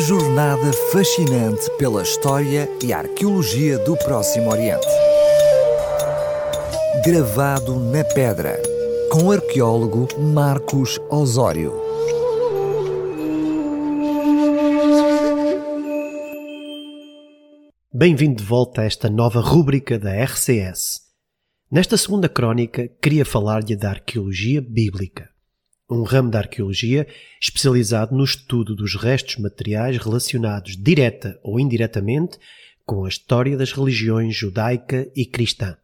Jornada fascinante pela história e arqueologia do Próximo Oriente. Gravado na pedra, com o arqueólogo Marcos Osório. Bem-vindo de volta a esta nova rúbrica da RCS. Nesta segunda crónica, queria falar-lhe da arqueologia bíblica um ramo da arqueologia especializado no estudo dos restos materiais relacionados direta ou indiretamente com a história das religiões judaica e cristã.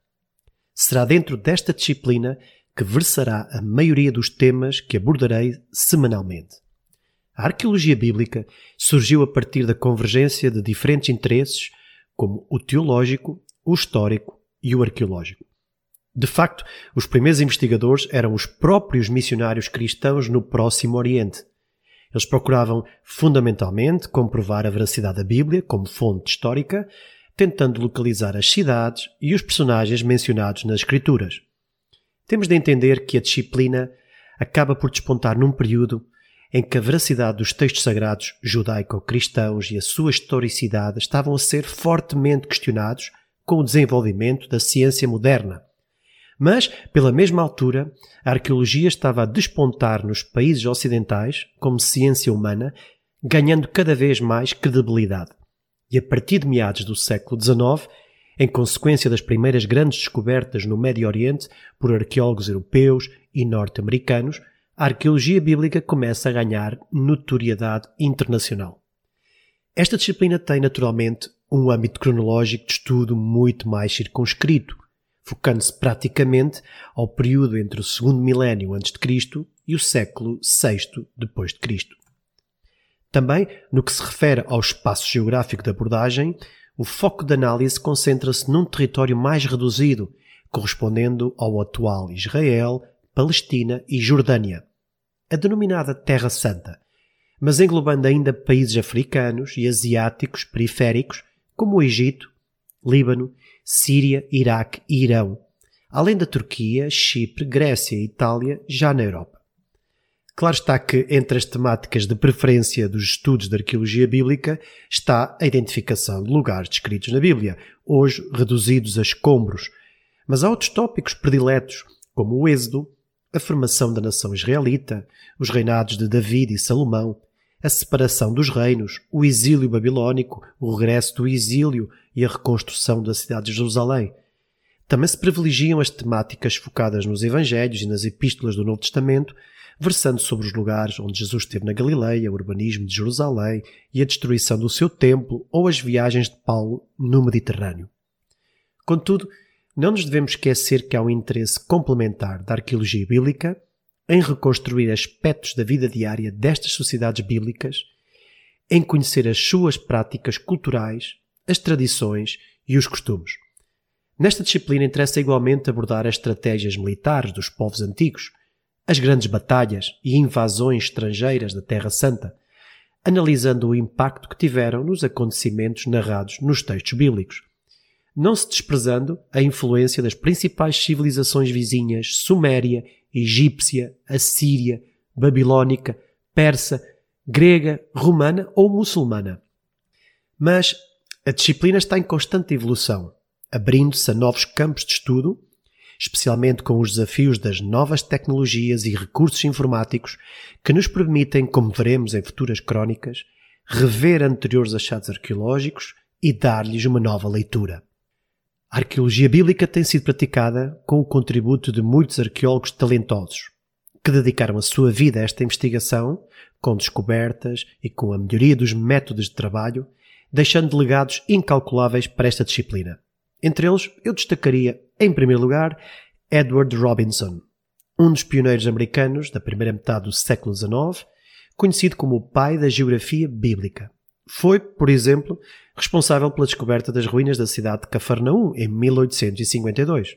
Será dentro desta disciplina que versará a maioria dos temas que abordarei semanalmente. A arqueologia bíblica surgiu a partir da convergência de diferentes interesses, como o teológico, o histórico e o arqueológico. De facto, os primeiros investigadores eram os próprios missionários cristãos no Próximo Oriente. Eles procuravam fundamentalmente comprovar a veracidade da Bíblia como fonte histórica, tentando localizar as cidades e os personagens mencionados nas Escrituras. Temos de entender que a disciplina acaba por despontar num período em que a veracidade dos textos sagrados judaico-cristãos e a sua historicidade estavam a ser fortemente questionados com o desenvolvimento da ciência moderna. Mas, pela mesma altura, a arqueologia estava a despontar nos países ocidentais como ciência humana, ganhando cada vez mais credibilidade. E a partir de meados do século XIX, em consequência das primeiras grandes descobertas no Médio Oriente por arqueólogos europeus e norte-americanos, a arqueologia bíblica começa a ganhar notoriedade internacional. Esta disciplina tem, naturalmente, um âmbito cronológico de estudo muito mais circunscrito, focando-se praticamente ao período entre o segundo milénio antes de Cristo e o século VI depois de Cristo. Também, no que se refere ao espaço geográfico da abordagem, o foco de análise concentra-se num território mais reduzido, correspondendo ao atual Israel, Palestina e Jordânia, a denominada Terra Santa, mas englobando ainda países africanos e asiáticos periféricos, como o Egito, Líbano Síria, Iraque e Irão, além da Turquia, Chipre, Grécia e Itália, já na Europa. Claro está que entre as temáticas de preferência dos estudos de arqueologia bíblica está a identificação de lugares descritos na Bíblia, hoje reduzidos a escombros, mas há outros tópicos prediletos, como o Êxodo, a formação da nação israelita, os reinados de David e Salomão, a separação dos reinos, o exílio babilônico, o regresso do exílio e a reconstrução da cidade de Jerusalém. Também se privilegiam as temáticas focadas nos Evangelhos e nas Epístolas do Novo Testamento, versando sobre os lugares onde Jesus esteve na Galileia, o urbanismo de Jerusalém e a destruição do seu templo ou as viagens de Paulo no Mediterrâneo. Contudo, não nos devemos esquecer que há um interesse complementar da arqueologia bíblica em reconstruir aspectos da vida diária destas sociedades bíblicas, em conhecer as suas práticas culturais, as tradições e os costumes. Nesta disciplina interessa igualmente abordar as estratégias militares dos povos antigos, as grandes batalhas e invasões estrangeiras da Terra Santa, analisando o impacto que tiveram nos acontecimentos narrados nos textos bíblicos, não se desprezando a influência das principais civilizações vizinhas Suméria egípcia, assíria, babilónica, persa, grega, romana ou muçulmana. Mas a disciplina está em constante evolução, abrindo-se a novos campos de estudo, especialmente com os desafios das novas tecnologias e recursos informáticos que nos permitem, como veremos em futuras crónicas, rever anteriores achados arqueológicos e dar-lhes uma nova leitura. A arqueologia bíblica tem sido praticada com o contributo de muitos arqueólogos talentosos, que dedicaram a sua vida a esta investigação, com descobertas e com a melhoria dos métodos de trabalho, deixando legados incalculáveis para esta disciplina. Entre eles, eu destacaria, em primeiro lugar, Edward Robinson, um dos pioneiros americanos da primeira metade do século XIX, conhecido como o pai da geografia bíblica. Foi, por exemplo, responsável pela descoberta das ruínas da cidade de Cafarnaum em 1852.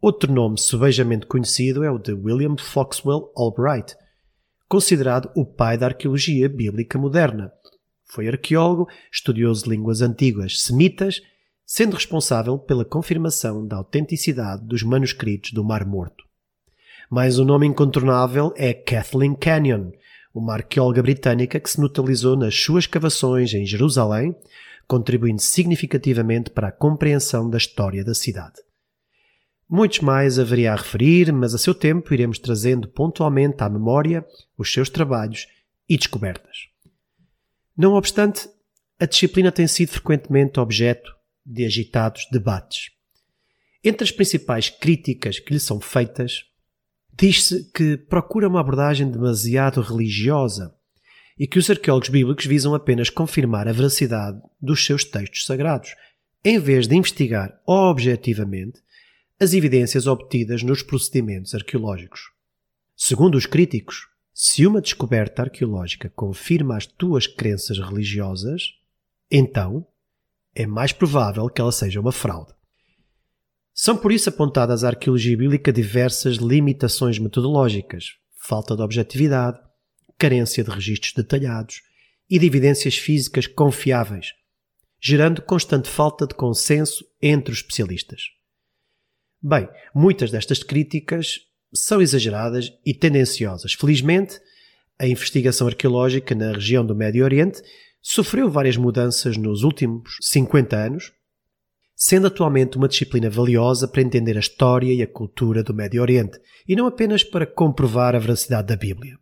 Outro nome subejamente conhecido é o de William Foxwell Albright, considerado o pai da arqueologia bíblica moderna. Foi arqueólogo, estudioso de línguas antigas semitas, sendo responsável pela confirmação da autenticidade dos manuscritos do Mar Morto. Mais um nome incontornável é Kathleen Canyon, uma arqueóloga britânica que se notabilizou nas suas escavações em Jerusalém, contribuindo significativamente para a compreensão da história da cidade. Muitos mais haveria a referir, mas a seu tempo iremos trazendo pontualmente à memória os seus trabalhos e descobertas. Não obstante, a disciplina tem sido frequentemente objeto de agitados debates. Entre as principais críticas que lhe são feitas, diz-se que procura uma abordagem demasiado religiosa e que os arqueólogos bíblicos visam apenas confirmar a veracidade dos seus textos sagrados, em vez de investigar objetivamente as evidências obtidas nos procedimentos arqueológicos. Segundo os críticos, se uma descoberta arqueológica confirma as tuas crenças religiosas, então é mais provável que ela seja uma fraude. São por isso apontadas à arqueologia bíblica diversas limitações metodológicas, falta de objetividade, carência de registros detalhados e de evidências físicas confiáveis, gerando constante falta de consenso entre os especialistas. Bem, muitas destas críticas são exageradas e tendenciosas. Felizmente, a investigação arqueológica na região do Médio Oriente sofreu várias mudanças nos últimos 50 anos, sendo atualmente uma disciplina valiosa para entender a história e a cultura do Médio Oriente, e não apenas para comprovar a veracidade da Bíblia.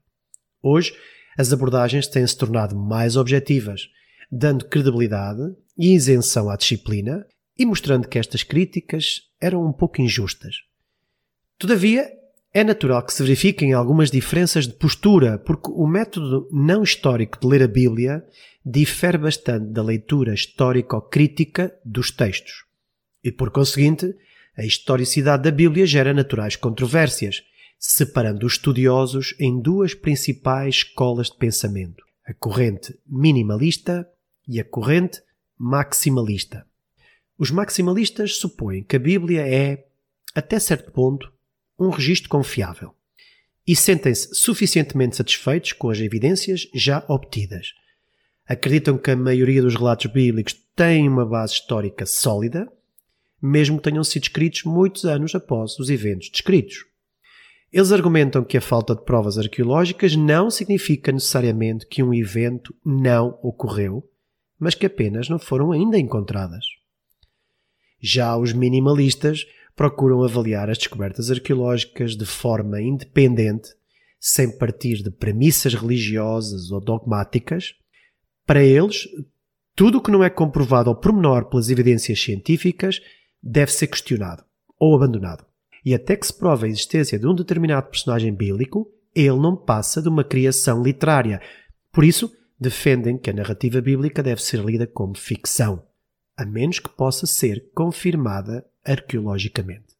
Hoje, as abordagens têm-se tornado mais objetivas, dando credibilidade e isenção à disciplina e mostrando que estas críticas eram um pouco injustas. Todavia, é natural que se verifiquem algumas diferenças de postura, porque o método não histórico de ler a Bíblia difere bastante da leitura histórico-crítica dos textos. E, por conseguinte, a historicidade da Bíblia gera naturais controvérsias, separando os estudiosos em duas principais escolas de pensamento: a corrente minimalista e a corrente maximalista. Os maximalistas supõem que a Bíblia é, até certo ponto, um registro confiável e sentem-se suficientemente satisfeitos com as evidências já obtidas. Acreditam que a maioria dos relatos bíblicos tem uma base histórica sólida, mesmo que tenham sido escritos muitos anos após os eventos descritos. Eles argumentam que a falta de provas arqueológicas não significa necessariamente que um evento não ocorreu, mas que apenas não foram ainda encontradas. Já os minimalistas procuram avaliar as descobertas arqueológicas de forma independente, sem partir de premissas religiosas ou dogmáticas. Para eles, tudo o que não é comprovado ao pormenor pelas evidências científicas deve ser questionado ou abandonado. E até que se prove a existência de um determinado personagem bíblico, ele não passa de uma criação literária. Por isso, defendem que a narrativa bíblica deve ser lida como ficção a menos que possa ser confirmada arqueologicamente.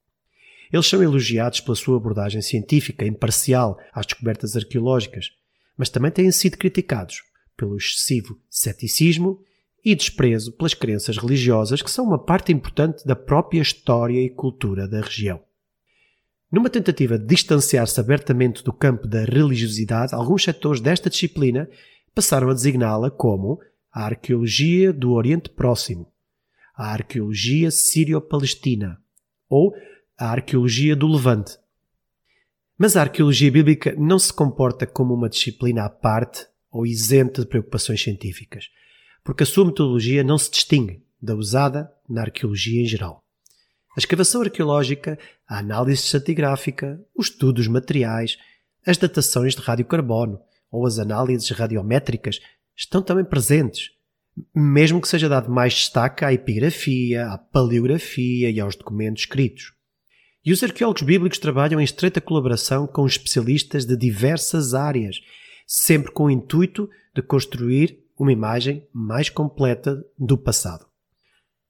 Eles são elogiados pela sua abordagem científica imparcial às descobertas arqueológicas, mas também têm sido criticados pelo excessivo ceticismo e desprezo pelas crenças religiosas que são uma parte importante da própria história e cultura da região. Numa tentativa de distanciar-se abertamente do campo da religiosidade, alguns setores desta disciplina passaram a designá-la como a arqueologia do Oriente Próximo, a arqueologia sírio-palestina ou a arqueologia do Levante. Mas a arqueologia bíblica não se comporta como uma disciplina à parte ou isenta de preocupações científicas, porque a sua metodologia não se distingue da usada na arqueologia em geral. A escavação arqueológica, a análise estratigráfica, os estudos materiais, as datações de radiocarbono ou as análises radiométricas estão também presentes mesmo que seja dado mais destaque à epigrafia, à paleografia e aos documentos escritos. E os arqueólogos bíblicos trabalham em estreita colaboração com especialistas de diversas áreas, sempre com o intuito de construir uma imagem mais completa do passado.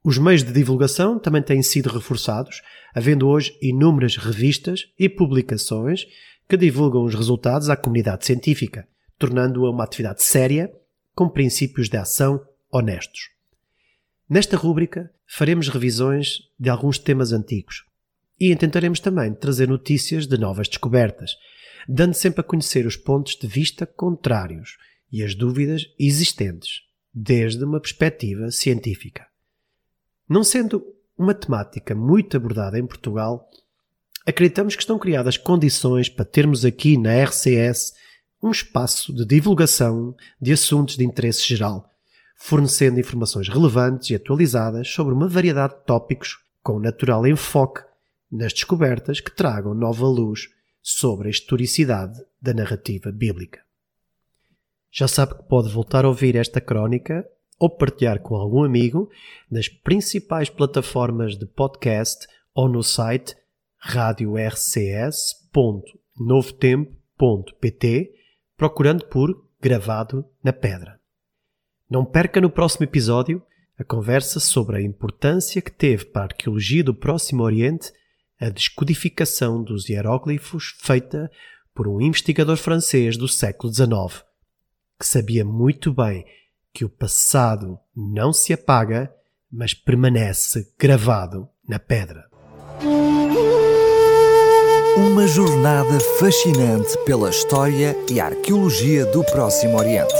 Os meios de divulgação também têm sido reforçados, havendo hoje inúmeras revistas e publicações que divulgam os resultados à comunidade científica, tornando-a uma atividade séria, com princípios de ação honestos. Nesta rúbrica faremos revisões de alguns temas antigos e tentaremos também trazer notícias de novas descobertas, dando sempre a conhecer os pontos de vista contrários e as dúvidas existentes, desde uma perspectiva científica. Não sendo uma temática muito abordada em Portugal, acreditamos que estão criadas condições para termos aqui na RCS um espaço de divulgação de assuntos de interesse geral, fornecendo informações relevantes e atualizadas sobre uma variedade de tópicos com natural enfoque nas descobertas que tragam nova luz sobre a historicidade da narrativa bíblica. Já sabe que pode voltar a ouvir esta crónica ou partilhar com algum amigo nas principais plataformas de podcast ou no site radiorcs.novotempo.pt procurando por Gravado na Pedra. Não perca no próximo episódio a conversa sobre a importância que teve para a arqueologia do Próximo Oriente a descodificação dos hieróglifos feita por um investigador francês do século XIX, que sabia muito bem que o passado não se apaga, mas permanece gravado na pedra. Uma jornada fascinante pela história e arqueologia do Próximo Oriente.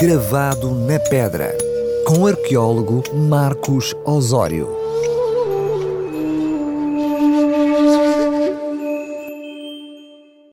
Gravado na pedra, com o arqueólogo Marcos Osório.